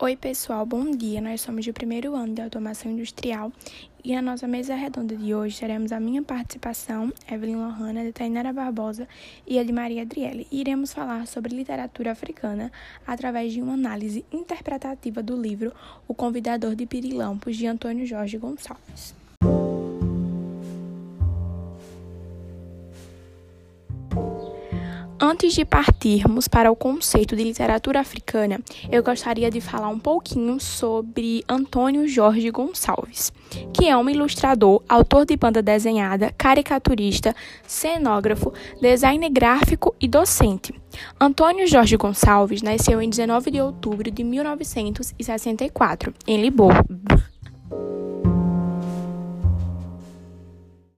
Oi, pessoal, bom dia. Nós somos do primeiro ano de automação industrial e na nossa mesa redonda de hoje teremos a minha participação, Evelyn Lohana, de Tainara Barbosa e a de Maria Adriele. Iremos falar sobre literatura africana através de uma análise interpretativa do livro O Convidador de Pirilampos, de Antônio Jorge Gonçalves. Antes de partirmos para o conceito de literatura africana, eu gostaria de falar um pouquinho sobre Antônio Jorge Gonçalves, que é um ilustrador, autor de banda desenhada, caricaturista, cenógrafo, designer gráfico e docente. Antônio Jorge Gonçalves nasceu em 19 de outubro de 1964, em Lisboa.